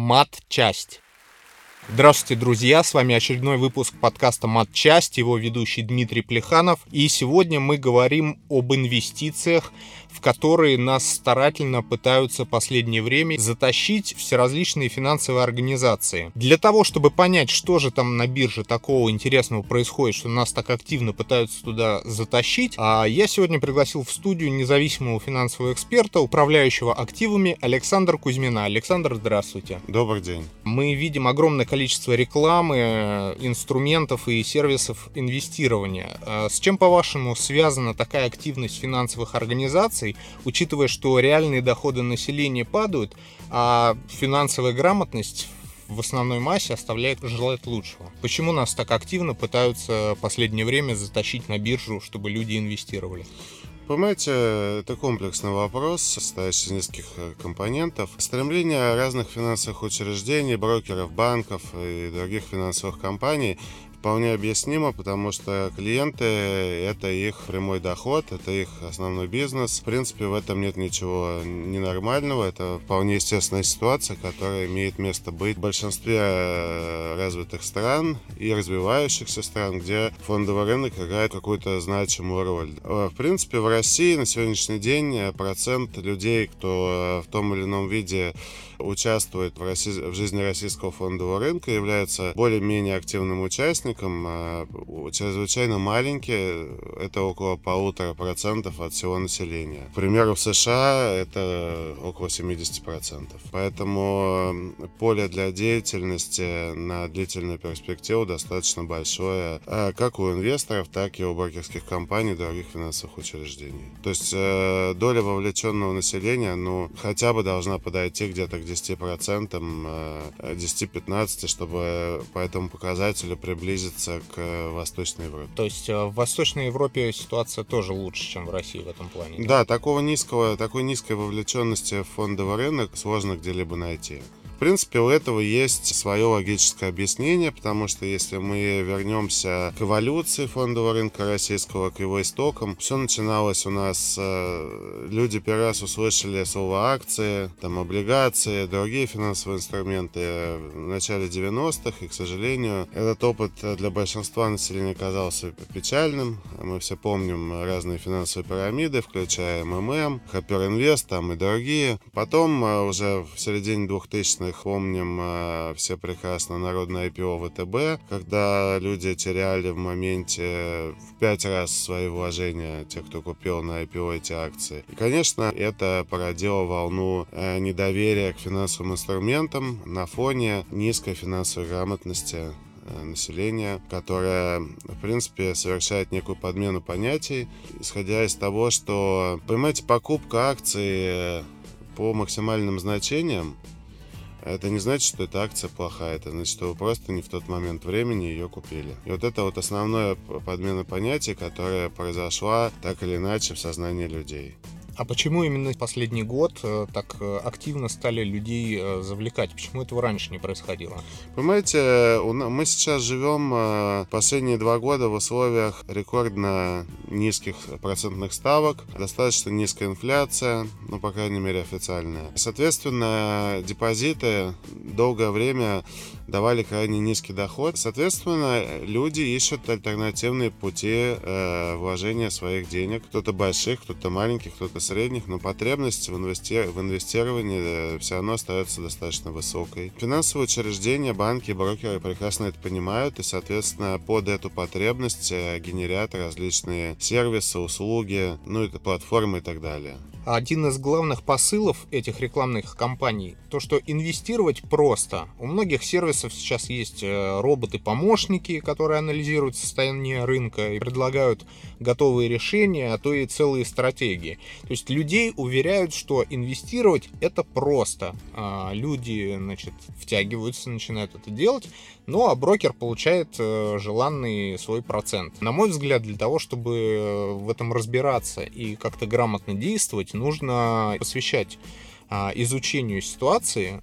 Мат-часть. Здравствуйте, друзья! С вами очередной выпуск подкаста «Матчасть», его ведущий Дмитрий Плеханов. И сегодня мы говорим об инвестициях, в которые нас старательно пытаются последнее время затащить всеразличные финансовые организации. Для того, чтобы понять, что же там на бирже такого интересного происходит, что нас так активно пытаются туда затащить, а я сегодня пригласил в студию независимого финансового эксперта, управляющего активами Александра Кузьмина. Александр, здравствуйте. Добрый день. Мы видим огромное количество рекламы, инструментов и сервисов инвестирования. А с чем, по-вашему, связана такая активность финансовых организаций, инвестиций, учитывая, что реальные доходы населения падают, а финансовая грамотность в основной массе оставляет желать лучшего. Почему нас так активно пытаются в последнее время затащить на биржу, чтобы люди инвестировали? Понимаете, это комплексный вопрос, состоящий из нескольких э, компонентов. Стремление разных финансовых учреждений, брокеров, банков и других финансовых компаний вполне объяснимо, потому что клиенты — это их прямой доход, это их основной бизнес. В принципе, в этом нет ничего ненормального. Это вполне естественная ситуация, которая имеет место быть в большинстве э, развитых стран и развивающихся стран, где фондовый рынок играет какую-то значимую роль. Э, в принципе, в России на сегодняшний день э, процент людей, кто в том или ином виде участвует в, Росси... в жизни российского фондового рынка, является более-менее активным участником, а чрезвычайно маленький, это около полутора процентов от всего населения. К примеру, в США это около 70 процентов. Поэтому поле для деятельности на длительную перспективу достаточно большое, а как у инвесторов, так и у брокерских компаний других финансовых учреждений. То есть э, доля вовлеченного населения, ну, хотя бы должна подойти где-то к 10%, 10-15%, чтобы по этому показателю приблизиться к Восточной Европе. То есть э, в Восточной Европе ситуация тоже лучше, чем в России в этом плане? Да, да такого низкого, такой низкой вовлеченности в фондовый рынок сложно где-либо найти принципе, у этого есть свое логическое объяснение, потому что если мы вернемся к эволюции фондового рынка российского, к его истокам, все начиналось у нас, э, люди первый раз услышали слово акции, там облигации, другие финансовые инструменты в начале 90-х, и, к сожалению, этот опыт для большинства населения оказался печальным. Мы все помним разные финансовые пирамиды, включая МММ, Хапер Инвест там и другие. Потом, э, уже в середине 2000-х, мы помним э, все прекрасно народное IPO ВТБ, когда люди теряли в моменте в пять раз свои вложения, те, кто купил на IPO эти акции. И, конечно, это породило волну э, недоверия к финансовым инструментам на фоне низкой финансовой грамотности э, населения, которое, в принципе, совершает некую подмену понятий, исходя из того, что, понимаете, покупка акций по максимальным значениям это не значит, что эта акция плохая, это значит, что вы просто не в тот момент времени ее купили. И вот это вот основное подмена понятий, которая произошла так или иначе в сознании людей. А почему именно последний год э, так э, активно стали людей э, завлекать? Почему этого раньше не происходило? Понимаете, мы сейчас живем последние два года в условиях рекордно низких процентных ставок, достаточно низкая инфляция, ну, по крайней мере, официальная. Соответственно, депозиты долгое время давали крайне низкий доход. Соответственно, люди ищут альтернативные пути э, вложения своих денег. Кто-то больших, кто-то маленьких, кто-то средних, но потребность в, инвести... в инвестировании э, все равно остается достаточно высокой. Финансовые учреждения, банки, брокеры прекрасно это понимают и, соответственно, под эту потребность э, генерят различные сервисы, услуги, ну, это платформы и так далее. Один из главных посылов этих рекламных кампаний то, что инвестировать просто. У многих сервисов сейчас есть э, роботы-помощники, которые анализируют состояние рынка и предлагают готовые решения, а то и целые стратегии. То есть людей уверяют, что инвестировать это просто. А люди, значит, втягиваются, начинают это делать, ну а брокер получает э, желанный свой процент. На мой взгляд, для того, чтобы э, в этом разбираться и как-то грамотно действовать, нужно посвящать изучению ситуации,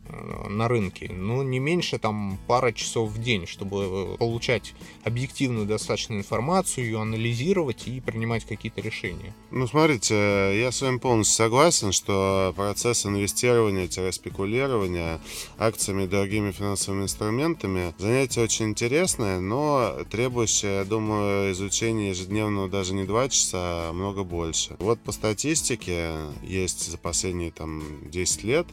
на рынке, но не меньше там пара часов в день, чтобы получать объективную достаточно информацию, ее анализировать и принимать какие-то решения. Ну, смотрите, я с вами полностью согласен, что процесс инвестирования-спекулирования акциями и другими финансовыми инструментами занятие очень интересное, но требующее, я думаю, изучения ежедневного даже не 2 часа, а много больше. Вот по статистике есть за последние там 10 лет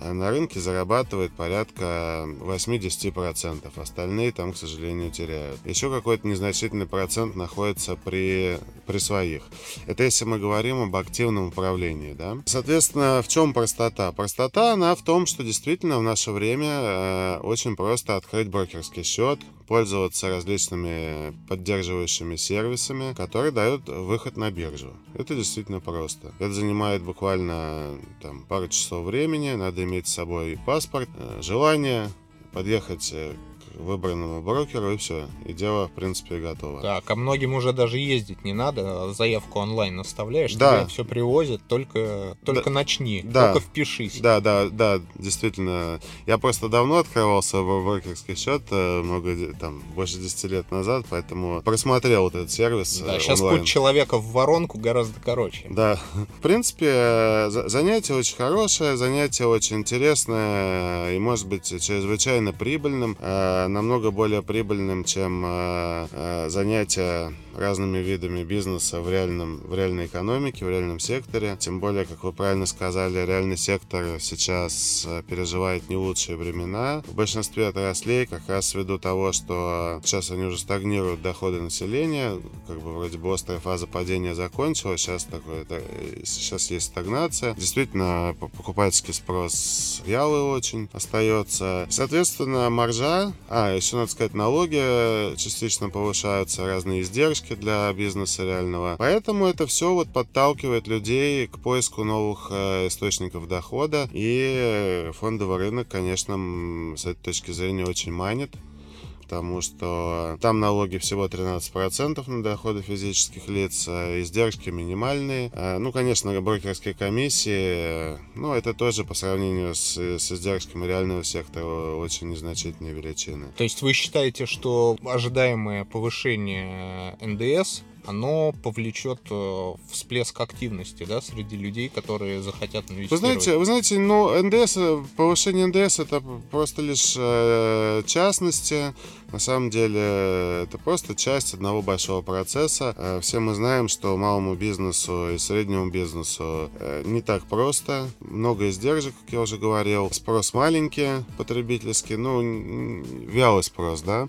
на рынке зарабатывает порядка 80%. Остальные там, к сожалению, теряют. Еще какой-то незначительный процент находится при, при своих. Это если мы говорим об активном управлении. Да? Соответственно, в чем простота? Простота, она в том, что действительно в наше время э, очень просто открыть брокерский счет, пользоваться различными поддерживающими сервисами, которые дают выход на биржу. Это действительно просто. Это занимает буквально там, пару часов времени, надо иметь с собой паспорт, э, желание подъехать э, выбранному брокеру, и все. И дело, в принципе, готово. Так, а многим уже даже ездить не надо, а заявку онлайн оставляешь, да. тебе все привозят, только, только да. начни, да. только впишись. Да, да, да, действительно. Я просто давно открывал свой брокерский счет, э, много, там, больше 10 лет назад, поэтому просмотрел вот этот сервис Да, сейчас онлайн. путь человека в воронку гораздо короче. Да, в принципе, занятие очень хорошее, занятие очень интересное и, может быть, чрезвычайно прибыльным э, намного более прибыльным, чем э, э, занятия разными видами бизнеса в, реальном, в реальной экономике, в реальном секторе. Тем более, как вы правильно сказали, реальный сектор сейчас э, переживает не лучшие времена. В большинстве отраслей как раз ввиду того, что сейчас они уже стагнируют доходы населения, как бы вроде бы острая фаза падения закончилась, сейчас, такое, сейчас есть стагнация. Действительно, покупательский спрос вялый очень остается. Соответственно, маржа, а, еще надо сказать, налоги частично повышаются, разные издержки для бизнеса реального. Поэтому это все вот подталкивает людей к поиску новых э, источников дохода. И фондовый рынок, конечно, с этой точки зрения очень манит потому что там налоги всего 13% на доходы физических лиц, а издержки минимальные. А, ну, конечно, брокерские комиссии, ну, это тоже по сравнению с, с издержками реального сектора очень незначительные величины. То есть вы считаете, что ожидаемое повышение НДС оно повлечет э, всплеск активности да, среди людей, которые захотят инвестировать. Вы знаете, вы знаете, ну, НДС, повышение НДС это просто лишь э, частности. На самом деле это просто часть одного большого процесса. Э, все мы знаем, что малому бизнесу и среднему бизнесу э, не так просто. Много издержек, как я уже говорил. Спрос маленький, потребительский, ну, вялый спрос, да.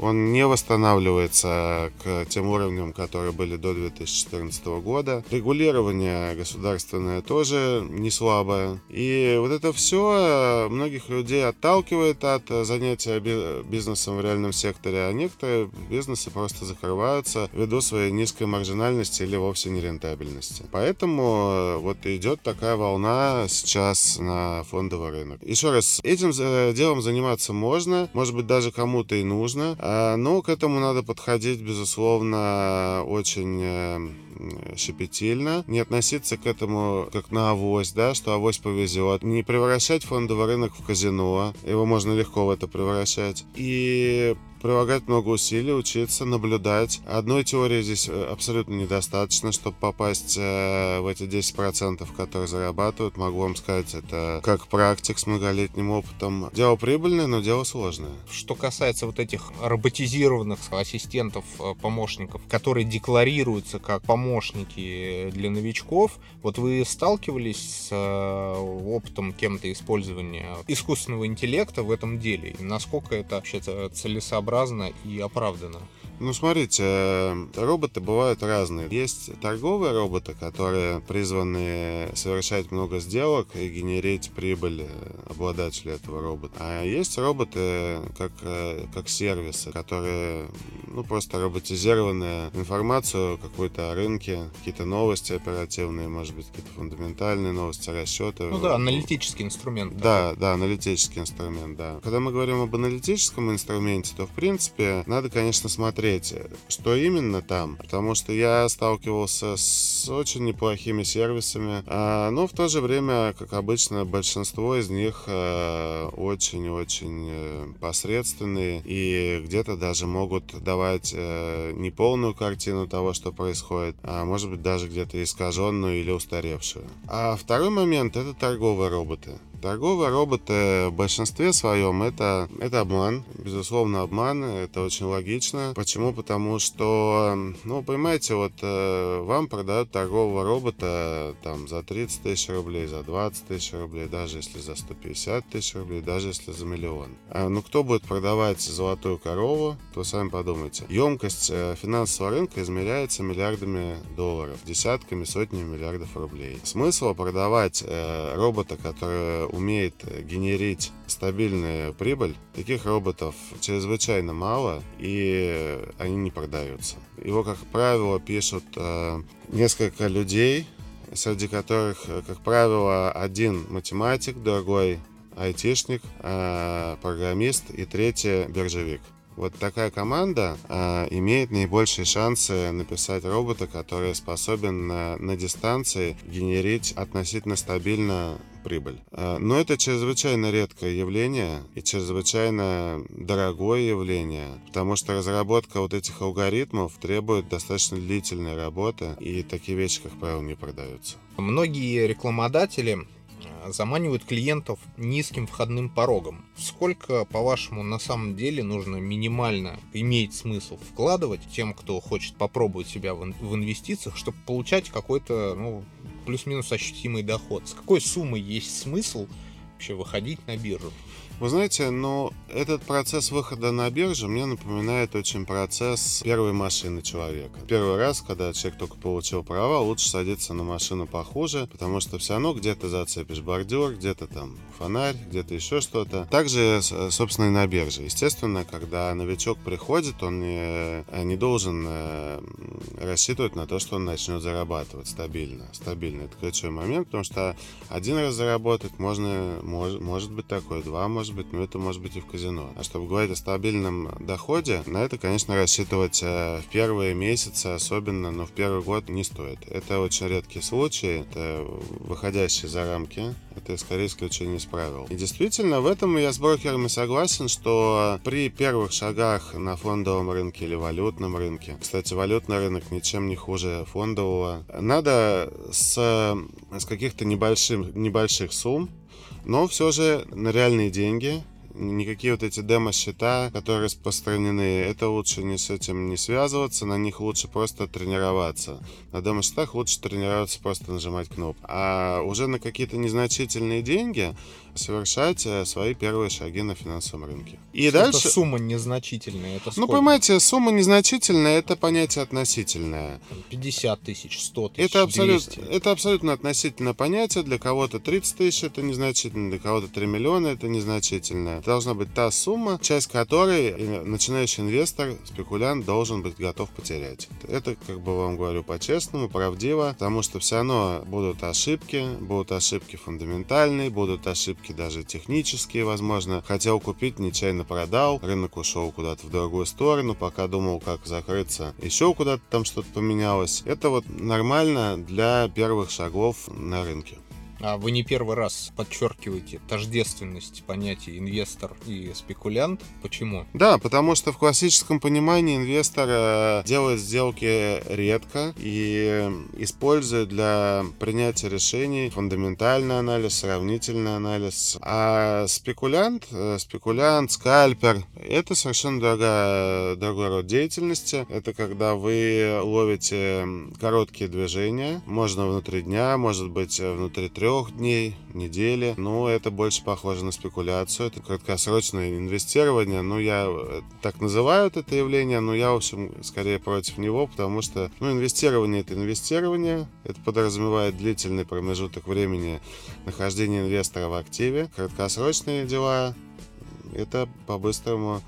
Он не восстанавливается к тем уровням, которые были до 2014 года. Регулирование государственное тоже не слабое. И вот это все многих людей отталкивает от занятия бизнесом в реальном секторе, а некоторые бизнесы просто закрываются ввиду своей низкой маржинальности или вовсе нерентабельности. Поэтому э, вот идет такая волна сейчас на фондовый рынок. Еще раз, этим делом заниматься можно, может быть даже кому-то и нужно, но к этому надо подходить, безусловно, очень э, щепетильно, не относиться к этому как на авось, да, что авось повезет, не превращать фондовый рынок в казино, его можно легко в это превращать, и прилагать много усилий, учиться, наблюдать. Одной теории здесь э, абсолютно недостаточно, чтобы попасть э, в эти 10%, которые зарабатывают. Могу вам сказать, это как практик с многолетним опытом. Дело прибыльное, но дело сложное. Что касается вот этих роботизированных ассистентов, э, помощников, которые декларируются как помощники для новичков, вот вы сталкивались с опытом кем-то использования искусственного интеллекта в этом деле? Насколько это вообще целесообразно и оправданно. Ну, смотрите, э, роботы бывают разные. Есть торговые роботы, которые призваны совершать много сделок и генерить прибыль э, обладателю этого робота. А есть роботы как, э, как сервисы, которые ну, просто роботизированную информацию какую-то о рынке, какие-то новости оперативные, может быть, какие-то фундаментальные новости, расчеты. Ну да, аналитический инструмент. Да, да, аналитический инструмент, да. Когда мы говорим об аналитическом инструменте, то, в принципе, надо, конечно, смотреть, что именно там, потому что я сталкивался с очень неплохими сервисами, а, но в то же время, как обычно, большинство из них э, очень-очень э, посредственные и где-то даже могут давать э, неполную картину того, что происходит, а может быть даже где-то искаженную или устаревшую. А второй момент — это торговые роботы. Торговые роботы в большинстве своем это, это обман, безусловно обман, это очень логично. Почему? Потому что, ну, понимаете, вот э, вам продают торгового робота там за 30 тысяч рублей, за 20 тысяч рублей, даже если за 150 тысяч рублей, даже если за миллион. А, ну, кто будет продавать золотую корову, то сами подумайте. Емкость э, финансового рынка измеряется миллиардами долларов, десятками, сотнями миллиардов рублей. Смысл продавать э, робота, который умеет генерить стабильную прибыль, таких роботов чрезвычайно мало, и они не продаются. Его, как правило, пишут э, несколько людей, среди которых, как правило, один математик, другой айтишник, э, программист и третий биржевик. Вот такая команда э, имеет наибольшие шансы написать робота, который способен на, на дистанции генерить относительно стабильно прибыль. А, но это чрезвычайно редкое явление и чрезвычайно дорогое явление, потому что разработка вот этих алгоритмов требует достаточно длительной работы, и такие вещи, как правило, не продаются. Многие рекламодатели заманивают клиентов низким входным порогом. Сколько, по-вашему, на самом деле нужно минимально иметь смысл вкладывать тем, кто хочет попробовать себя в инвестициях, чтобы получать какой-то ну, плюс-минус ощутимый доход. С какой суммой есть смысл вообще выходить на биржу? Вы знаете, но этот процесс выхода на биржу мне напоминает очень процесс первой машины человека. Первый раз, когда человек только получил права, лучше садиться на машину похуже, потому что все равно где-то зацепишь бордюр, где-то там фонарь, где-то еще что-то. Также, собственно, и на бирже. Естественно, когда новичок приходит, он не, не должен э, рассчитывать на то, что он начнет зарабатывать стабильно. Стабильно. Это ключевой момент, потому что один раз заработать можно, может, может быть такое, два может может быть, но это может быть и в казино. А чтобы говорить о стабильном доходе, на это, конечно, рассчитывать э, в первые месяцы особенно, но в первый год не стоит. Это очень редкие случаи, это выходящие за рамки, это скорее исключение из правил. И действительно, в этом я с брокерами согласен, что при первых шагах на фондовом рынке или валютном рынке, кстати, валютный рынок ничем не хуже фондового, надо с, с каких-то небольших, небольших сумм но все же на реальные деньги никакие вот эти демо-счета, которые распространены, это лучше не с этим не связываться, на них лучше просто тренироваться. На демо-счетах лучше тренироваться, просто нажимать кнопку. А уже на какие-то незначительные деньги совершать свои первые шаги на финансовом рынке. И это дальше... сумма незначительная. Это ну, понимаете, сумма незначительная, это понятие относительное. 50 тысяч, 100 тысяч, это абсолютно, это абсолютно относительное понятие. Для кого-то 30 тысяч это незначительно, для кого-то 3 миллиона это незначительно. Это должна быть та сумма, часть которой начинающий инвестор, спекулянт должен быть готов потерять. Это, как бы вам говорю, по-честному, правдиво, потому что все равно будут ошибки, будут ошибки фундаментальные, будут ошибки ошибки даже технические, возможно. Хотел купить, нечаянно продал, рынок ушел куда-то в другую сторону, пока думал, как закрыться, еще куда-то там что-то поменялось. Это вот нормально для первых шагов на рынке. А вы не первый раз подчеркиваете тождественность понятий инвестор и спекулянт. Почему? Да, потому что в классическом понимании инвестор э, делает сделки редко и использует для принятия решений фундаментальный анализ, сравнительный анализ. А спекулянт, э, спекулянт, скальпер, это совершенно другая, другой род деятельности. Это когда вы ловите короткие движения, можно внутри дня, может быть внутри трех трех дней, недели. Ну, это больше похоже на спекуляцию. Это краткосрочное инвестирование. Ну, я э, так называю это явление, но я, в общем, скорее против него, потому что, ну, инвестирование — это инвестирование. Это подразумевает длительный промежуток времени нахождения инвестора в активе. Краткосрочные дела — это по-быстрому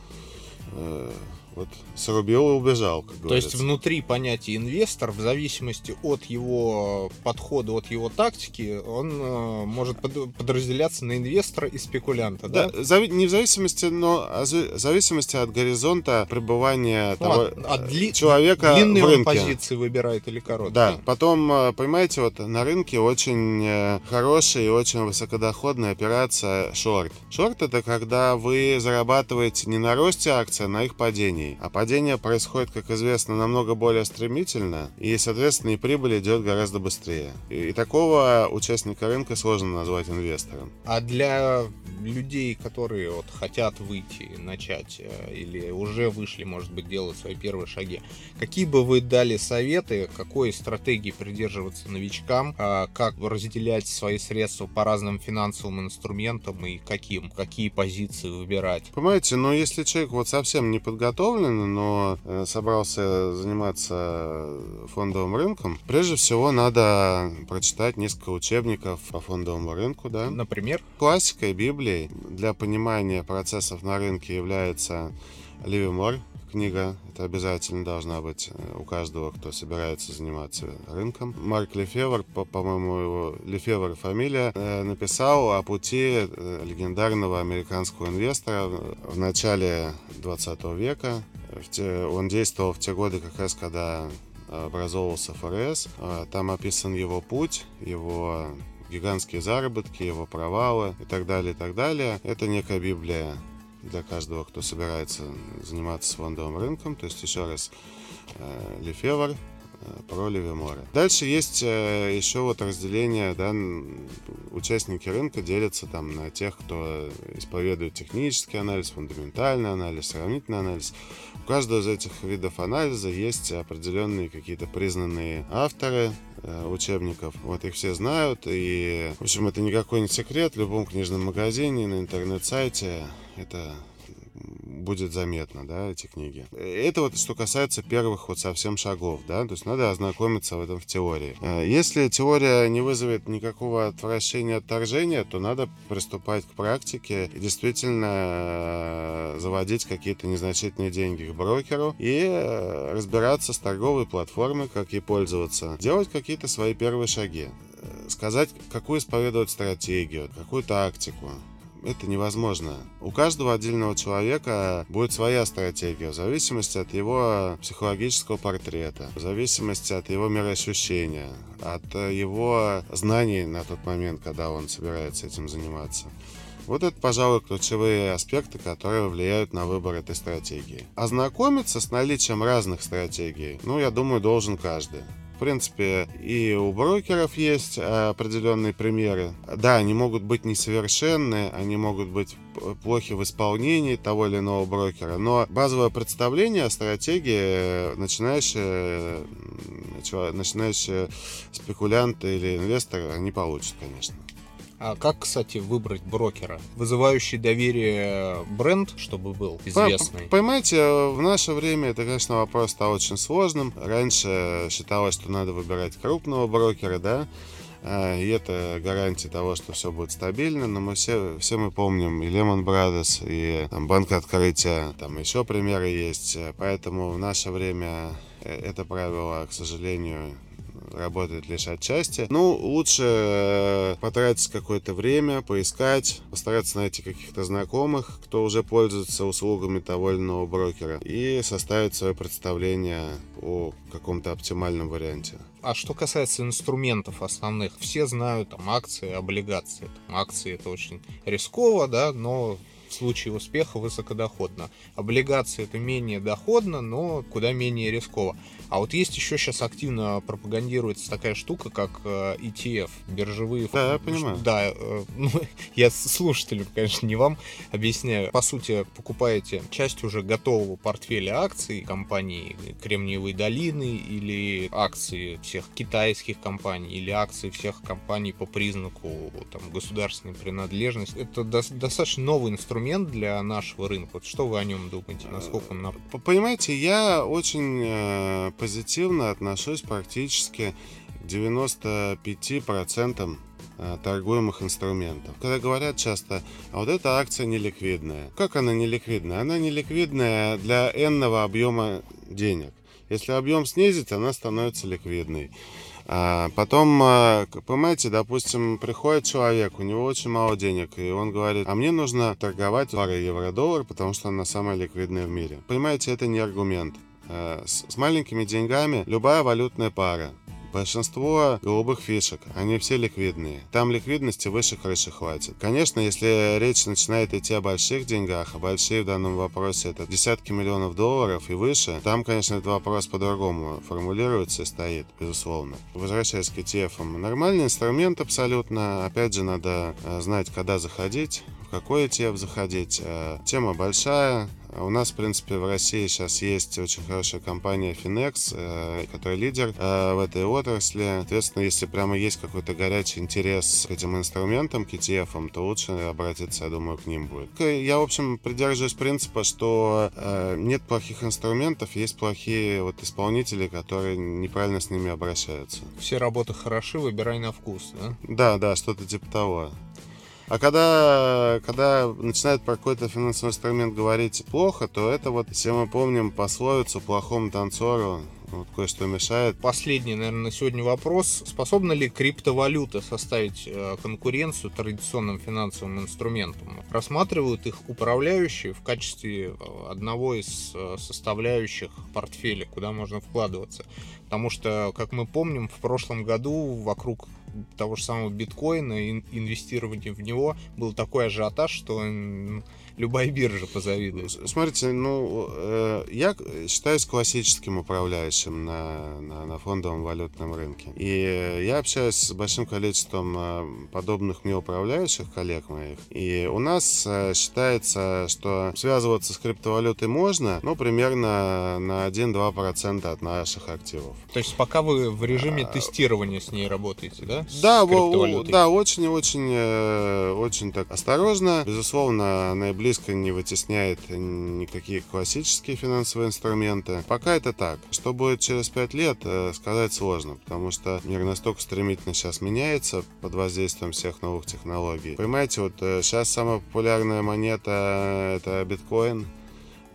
э, Вот срубил и убежал, как То говорится. есть внутри понятия инвестор, в зависимости от его подхода, от его тактики, он э, может под- подразделяться на инвестора и спекулянта, да? Да, зави- не в зависимости, но о за- зависимости от горизонта пребывания Ну, того от- от дли- человека Длинные в рынке. позиции выбирает или короткие? Да, потом, э, понимаете, вот на рынке очень э, хорошая и очень высокодоходная операция шорт. Шорт это когда вы зарабатываете не на росте акций, а на их падении. А падение происходит, как известно, намного более стремительно, и, соответственно, и прибыль идет гораздо быстрее. И, и такого участника рынка сложно назвать инвестором. А для людей, которые вот хотят выйти, начать э, или уже вышли, может быть, делать свои первые шаги, какие бы вы дали советы, какой стратегии придерживаться новичкам, а, как разделять свои средства по разным финансовым инструментам и каким, какие позиции выбирать? Понимаете, но если человек вот совсем не подготовлен, но э, собрался заниматься фондовым рынком, прежде всего надо прочитать несколько учебников по фондовому рынку, да. Например, Классикой Библией. Для понимания процессов на рынке является Ливимор книга. Это обязательно должна быть э, у каждого, кто собирается заниматься рынком. Марк Лефевр, по- по-моему, его Лефевр фамилия, э, написал о пути э, легендарного американского инвестора в начале 20 века. Он действовал в те годы, как раз когда образовывался ФРС. Там описан его путь, его гигантские заработки, его провалы и так далее, и так далее. Это некая Библия для каждого, кто собирается заниматься фондовым рынком. То есть, еще раз, э, Лефевр, э, про Левимора. Дальше есть э, еще вот разделение, да, участники рынка делятся там на тех, кто исповедует технический анализ, фундаментальный анализ, сравнительный анализ. У каждого из этих видов анализа есть определенные какие-то признанные авторы э, учебников. Вот их все знают. И, в общем, это никакой не секрет. В любом книжном магазине, на интернет-сайте это будет заметно, да, эти книги. Это вот что касается первых вот совсем шагов, да, то есть надо ознакомиться в этом в теории. Э, Если теория не вызовет никакого отвращения, отторжения, то надо приступать к практике и действительно э, заводить какие-то незначительные деньги к брокеру и э, разбираться с торговой платформой, как ей пользоваться, делать какие-то свои первые шаги, сказать, какую исповедовать стратегию, какую тактику, это невозможно. У каждого отдельного человека будет своя стратегия в зависимости от его психологического портрета, в зависимости от его мироощущения, от э, его знаний на тот момент, когда он собирается этим заниматься. Вот это, пожалуй, ключевые аспекты, которые влияют на выбор этой стратегии. Ознакомиться с наличием разных стратегий, ну, я думаю, должен каждый. Принципе, и у брокеров есть э, определенные примеры. Да, они могут быть несовершенны, они могут быть плохи в исполнении того или иного брокера, но базовое представление о стратегии э, начинающие, начинающие спекулянты или инвесторы, они получат, конечно. А как, кстати, выбрать брокера? Вызывающий доверие бренд, чтобы был известный. По- Поймаете, в наше время это, конечно, вопрос стал очень сложным. Раньше считалось, что надо выбирать крупного брокера, да, а, и это гарантия того, что все будет стабильно, но мы все, все мы помним и Lehman Brothers, и там, Банк Открытия, там еще примеры есть, поэтому в наше время э, это правило, к сожалению, работает лишь отчасти. Ну, лучше э, потратить какое-то время, поискать, постараться найти каких-то знакомых, кто уже пользуется услугами того или иного брокера, и составить свое представление о каком-то оптимальном варианте. А что касается инструментов основных, все знают там акции, облигации. Там, акции это очень рисково, да, но в случае успеха высокодоходно. Облигации это менее доходно, но куда менее рисково. А вот есть еще сейчас активно пропагандируется такая штука, как э, ETF, биржевые Да, я фонды. понимаю. Да, э, ну, я слушателям, конечно, не вам объясняю. По сути, покупаете часть уже готового портфеля акций компании Кремниевой долины или акции всех китайских компаний или акции всех компаний по признаку там, государственной принадлежности. Это дос- достаточно новый инструмент для нашего рынка. Вот что вы о нем думаете? Насколько он П- Понимаете, я очень э, позитивно отношусь практически к 95% э, торгуемых инструментов. Когда говорят часто, а вот эта акция неликвидная. Как она неликвидная? Она неликвидная для n объема денег. Если объем снизить, она становится ликвидной. А потом, а, понимаете, допустим, приходит человек, у него очень мало денег, и он говорит, а мне нужно торговать парой евро-доллар, потому что она самая ликвидная в мире. Понимаете, это не аргумент. А, с маленькими деньгами любая валютная пара Большинство голубых фишек, они все ликвидные. Там ликвидности выше крыши хватит. Конечно, если речь начинает идти о больших деньгах, а большие в данном вопросе это десятки миллионов долларов и выше, там, конечно, этот вопрос по-другому формулируется и стоит, безусловно. Возвращаясь к ETF, нормальный инструмент абсолютно. Опять же, надо э, знать, когда заходить, какой ETF заходить. Э, тема большая, у нас, в принципе, в России сейчас есть очень хорошая компания Finex, э, которая лидер э, в этой отрасли. Соответственно, если прямо есть какой-то горячий интерес к этим инструментам, к ETF, то лучше обратиться, я думаю, к ним будет. Я, в общем, придерживаюсь принципа, что нет плохих инструментов, есть плохие вот исполнители, которые неправильно с ними обращаются. Все работы хороши, выбирай на вкус, да? Да, да, что-то типа того. А когда, когда начинают про какой-то финансовый инструмент говорить плохо, то это вот, все мы помним пословицу «плохому танцору вот кое-что мешает. Последний, наверное, на сегодня вопрос. Способна ли криптовалюта составить э, конкуренцию традиционным финансовым инструментам? Рассматривают их управляющие в качестве э, одного из э, составляющих портфеля, куда можно вкладываться. Потому что, как мы помним, в прошлом году вокруг того же самого биткоина, инвестирования в него, был такой ажиотаж, что любая биржа позавидует. Смотрите, ну, э, я считаюсь классическим управляющим на, на, на фондовом валютном рынке. И я общаюсь с большим количеством э, подобных мне управляющих, коллег моих. И у нас э, считается, что связываться с криптовалютой можно, ну, примерно на 1-2% от наших активов. То есть пока вы в режиме а, тестирования с ней работаете, да? Да, да, очень-очень очень так осторожно. Безусловно, наиболее близко не вытесняет никакие классические финансовые инструменты. Пока это так. Что будет через пять лет, э, сказать сложно, потому что мир настолько стремительно сейчас меняется под воздействием всех новых технологий. Понимаете, вот сейчас э, самая популярная монета это биткоин.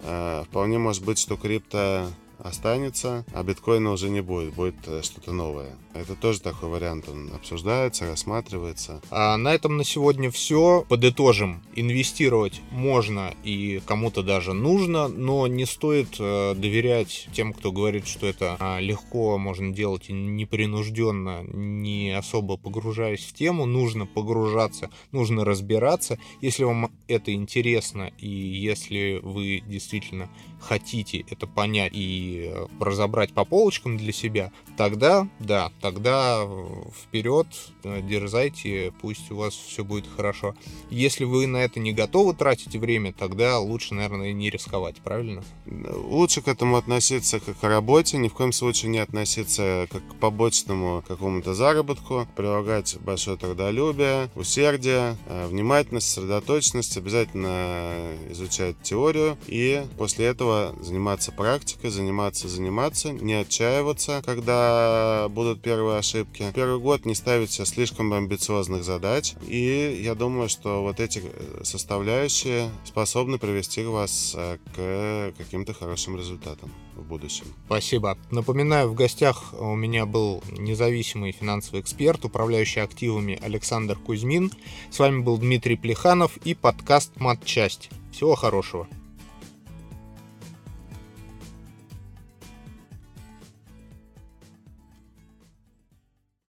Э, вполне может быть, что крипто останется, а биткоина уже не будет, будет что-то новое. Это тоже такой вариант, он обсуждается, рассматривается. А на этом на сегодня все. Подытожим. Инвестировать можно и кому-то даже нужно, но не стоит э, доверять тем, кто говорит, что это а, легко можно делать непринужденно, не особо погружаясь в тему. Нужно погружаться, нужно разбираться. Если вам это интересно и если вы действительно хотите это понять и э, разобрать по полочкам для себя, тогда, да, тогда вперед, э, дерзайте, пусть у вас все будет хорошо. Если вы на это не готовы тратить время, тогда лучше, наверное, не рисковать, правильно? Лучше к этому относиться как к работе, ни в коем случае не относиться как к побочному какому-то заработку, прилагать большое трудолюбие, усердие, э, внимательность, сосредоточенность, обязательно изучать теорию и после этого заниматься практикой, заниматься, заниматься, не отчаиваться, когда будут первые первые ошибки. Первый год не ставить себе слишком амбициозных задач. И я думаю, что вот эти э, составляющие способны привести вас э, к каким-то хорошим результатам в будущем. Спасибо. Напоминаю, в гостях у меня был независимый финансовый эксперт, управляющий активами Александр Кузьмин. С вами был Дмитрий Плеханов и подкаст «Матчасть». Всего хорошего.